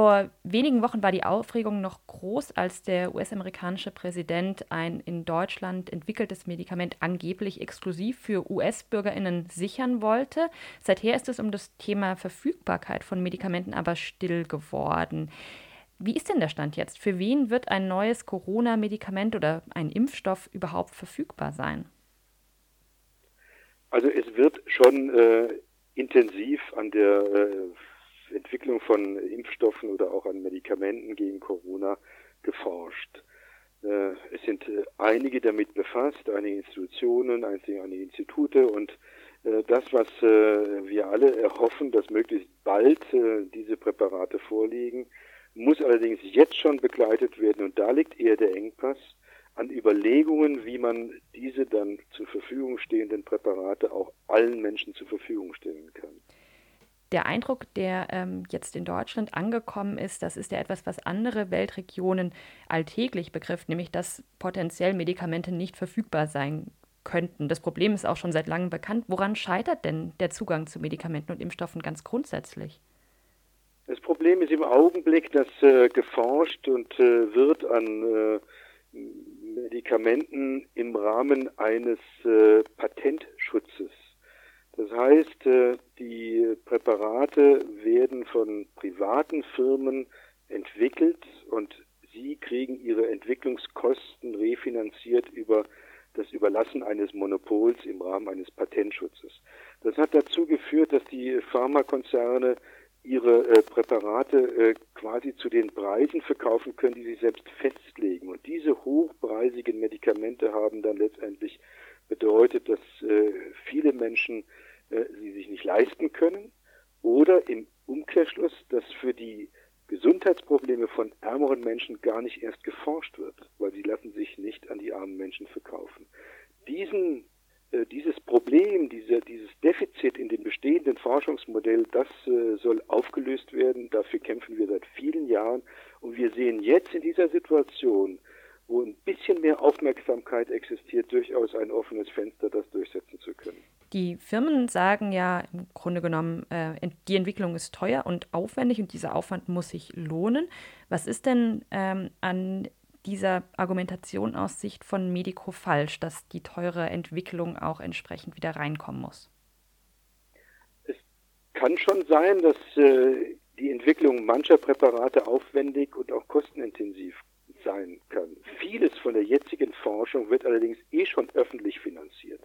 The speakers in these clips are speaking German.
Vor wenigen Wochen war die Aufregung noch groß, als der US-amerikanische Präsident ein in Deutschland entwickeltes Medikament angeblich exklusiv für US-Bürgerinnen sichern wollte. Seither ist es um das Thema Verfügbarkeit von Medikamenten aber still geworden. Wie ist denn der Stand jetzt? Für wen wird ein neues Corona-Medikament oder ein Impfstoff überhaupt verfügbar sein? Also es wird schon äh, intensiv an der äh, Entwicklung von Impfstoffen oder auch an Medikamenten gegen Corona geforscht. Äh, es sind äh, einige damit befasst, einige Institutionen, einige, Institute und äh, das, was wir alle erhoffen, dass möglichst bald diese Präparate vorliegen, muss allerdings jetzt schon begleitet werden und da liegt eher der Engpass an Überlegungen, wie man diese dann zur Verfügung stehenden Präparate auch allen Menschen zur Verfügung stellen kann der Eindruck, der ähm, jetzt in Deutschland angekommen ist, das ist ja etwas, was andere Weltregionen alltäglich begrifft, nämlich dass potenziell Medikamente nicht verfügbar sein könnten. Das Problem ist auch schon seit langem bekannt. Woran scheitert denn der Zugang zu Medikamenten und Impfstoffen ganz grundsätzlich? Das Problem ist im Augenblick, dass äh, geforscht und äh, wird an äh, Medikamenten im Rahmen eines äh, Patentschutzes. Das heißt, äh, Präparate werden von privaten Firmen entwickelt und sie kriegen ihre Entwicklungskosten refinanziert über das Überlassen eines Monopols im Rahmen eines Patentschutzes. Das hat dazu geführt, dass die Pharmakonzerne ihre äh, Präparate äh, quasi zu den Preisen verkaufen können, die sie selbst festlegen. Und diese hochpreisigen Medikamente haben dann letztendlich bedeutet, dass äh, viele Menschen äh, sie sich nicht leisten können oder im Umkehrschluss, dass für die Gesundheitsprobleme von ärmeren Menschen gar nicht erst geforscht wird, weil sie lassen sich nicht an die armen Menschen verkaufen. Diesen, äh, dieses Problem, diese, dieses Defizit in dem bestehenden Forschungsmodell, das äh, soll aufgelöst werden. Dafür kämpfen wir seit vielen Jahren. Und wir sehen jetzt in dieser Situation, wo ein bisschen mehr Aufmerksamkeit existiert, durchaus ein offenes Fenster, das durchsetzen zu können. Die Firmen sagen ja im Grunde genommen, äh, die Entwicklung ist teuer und aufwendig und dieser Aufwand muss sich lohnen. Was ist denn ähm, an dieser Argumentation aus Sicht von Medico falsch, dass die teure Entwicklung auch entsprechend wieder reinkommen muss? Es kann schon sein, dass äh, die Entwicklung mancher Präparate aufwendig und auch kostenintensiv sein kann. Vieles von der jetzigen Forschung wird allerdings eh schon öffentlich finanziert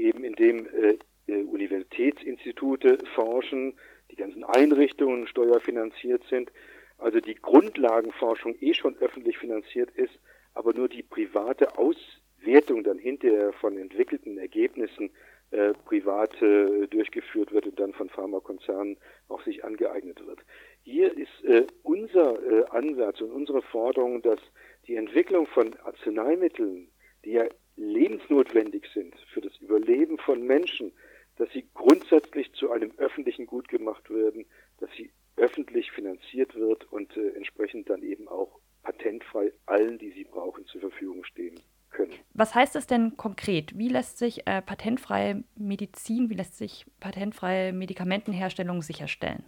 eben indem äh, äh, Universitätsinstitute forschen, die ganzen Einrichtungen steuerfinanziert sind, also die Grundlagenforschung eh schon öffentlich finanziert ist, aber nur die private Auswertung dann hinterher von entwickelten Ergebnissen äh, privat äh, durchgeführt wird und dann von Pharmakonzernen auch sich angeeignet wird. Hier ist äh, unser äh, Ansatz und unsere Forderung, dass die Entwicklung von Arzneimitteln, die ja lebensnotwendig sind für das Überleben von Menschen, dass sie grundsätzlich zu einem öffentlichen Gut gemacht werden, dass sie öffentlich finanziert wird und äh, entsprechend dann eben auch patentfrei allen, die sie brauchen, zur Verfügung stehen können. Was heißt das denn konkret? Wie lässt sich äh, patentfreie Medizin, wie lässt sich patentfreie Medikamentenherstellung sicherstellen?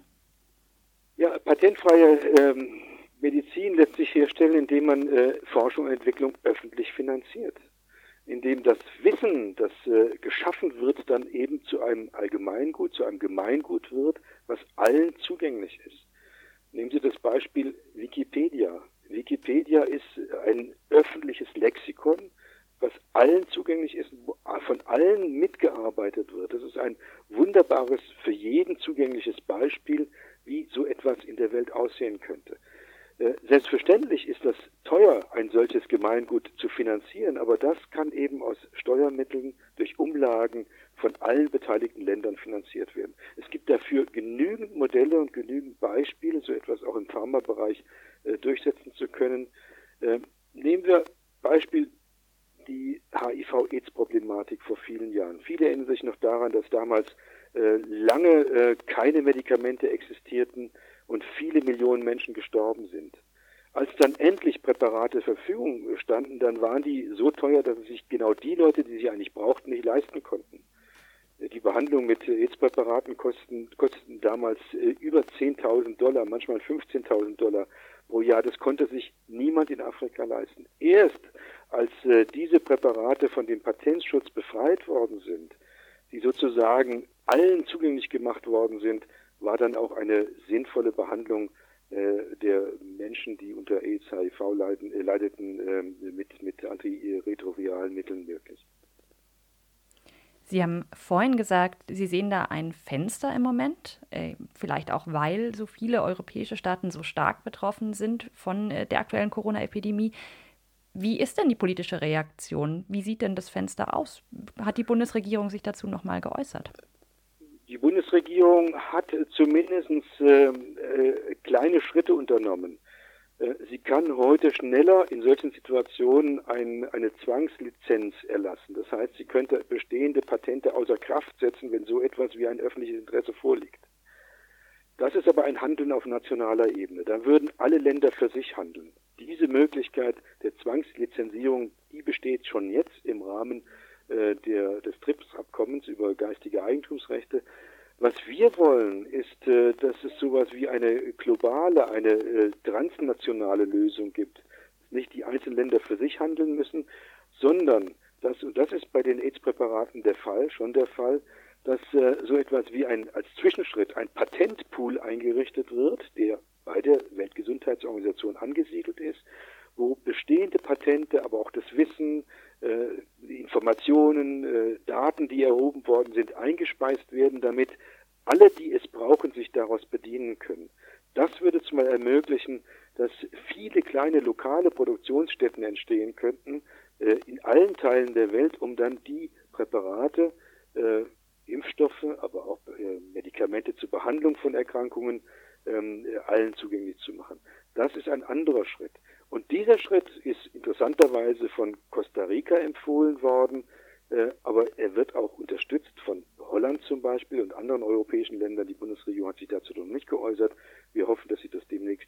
Ja, patentfreie ähm, Medizin lässt sich herstellen, indem man äh, Forschung und Entwicklung öffentlich finanziert in dem das Wissen, das äh, geschaffen wird, dann eben zu einem Allgemeingut, zu einem Gemeingut wird, was allen zugänglich ist. Nehmen Sie das Beispiel Wikipedia. Wikipedia ist ein öffentliches Lexikon, was allen zugänglich ist, von allen mitgearbeitet wird. Das ist ein wunderbares, für jeden zugängliches Beispiel, wie so etwas in der Welt aussehen könnte. Äh, selbstverständlich ist das ein solches Gemeingut zu finanzieren, aber das kann eben aus Steuermitteln durch Umlagen von allen beteiligten Ländern finanziert werden. Es gibt dafür genügend Modelle und genügend Beispiele, so etwas auch im Pharmabereich äh, durchsetzen zu können. Äh, nehmen wir Beispiel die HIV-Aids-Problematik vor vielen Jahren. Viele erinnern sich noch daran, dass damals äh, lange äh, keine Medikamente existierten, und viele Millionen Menschen gestorben sind. Als dann endlich Präparate zur Verfügung standen, dann waren die so teuer, dass es sich genau die Leute, die sie eigentlich brauchten, nicht leisten konnten. Die Behandlung mit AIDS-Präparaten kosten, kosten damals äh, über 10.000 Dollar, manchmal 15.000 Dollar pro Jahr. Das konnte sich niemand in Afrika leisten. Erst als äh, diese Präparate von dem Patentschutz befreit worden sind, die sozusagen allen zugänglich gemacht worden sind, war dann auch eine sinnvolle Behandlung äh, der Menschen, die unter AIDS, HIV leiden, äh, leideten, äh, mit, mit antiretroviralen Mitteln möglich. Sie haben vorhin gesagt, Sie sehen da ein Fenster im Moment, äh, vielleicht auch weil so viele europäische Staaten so stark betroffen sind von äh, der aktuellen Corona-Epidemie. Wie ist denn die politische Reaktion? Wie sieht denn das Fenster aus? Hat die Bundesregierung sich dazu nochmal geäußert? Bundesregierung hat zumindest äh, äh, kleine Schritte unternommen. Äh, sie kann heute schneller in solchen Situationen ein, eine Zwangslizenz erlassen. Das heißt, sie könnte bestehende Patente außer Kraft setzen, wenn so etwas wie ein öffentliches Interesse vorliegt. Das ist aber ein Handeln auf nationaler Ebene. Da würden alle Länder für sich handeln. Diese Möglichkeit der Zwangslizenzierung, die besteht schon jetzt im Rahmen äh, der, des TRIPS-Abkommens über geistige Eigentumsrechte. Was wir wollen, ist, äh, dass es sowas wie eine globale, eine äh, transnationale Lösung gibt. Dass nicht die einzelnen Länder für sich handeln müssen, sondern, das, und das ist bei den AIDS-Präparaten der Fall, schon der Fall, dass so etwas wie ein, als Zwischenschritt ein Patentpool eingerichtet wird, der bei der Weltgesundheitsorganisation angesiedelt ist, wo bestehende Patente, aber auch das Wissen, Informationen, äh, Daten, die erhoben worden sind, eingespeist werden, damit alle, die es brauchen, sich daraus bedienen können. Das würde zum Beispiel ermöglichen, dass viele kleine lokale Produktionsstätten entstehen könnten äh, in allen Teilen der Welt, um dann die Präparate, äh, Impfstoffe, aber auch äh, Medikamente zur Behandlung von Erkrankungen ähm, allen zugänglich zu machen. Das ist ein anderer Schritt. Und dieser Schritt interessanterweise von Costa Rica empfohlen worden, äh, aber er wird auch unterstützt von Holland zum Beispiel und anderen europäischen Ländern. Die Bundesregierung hat sich dazu noch nicht geäußert. Wir hoffen, dass sie das demnächst.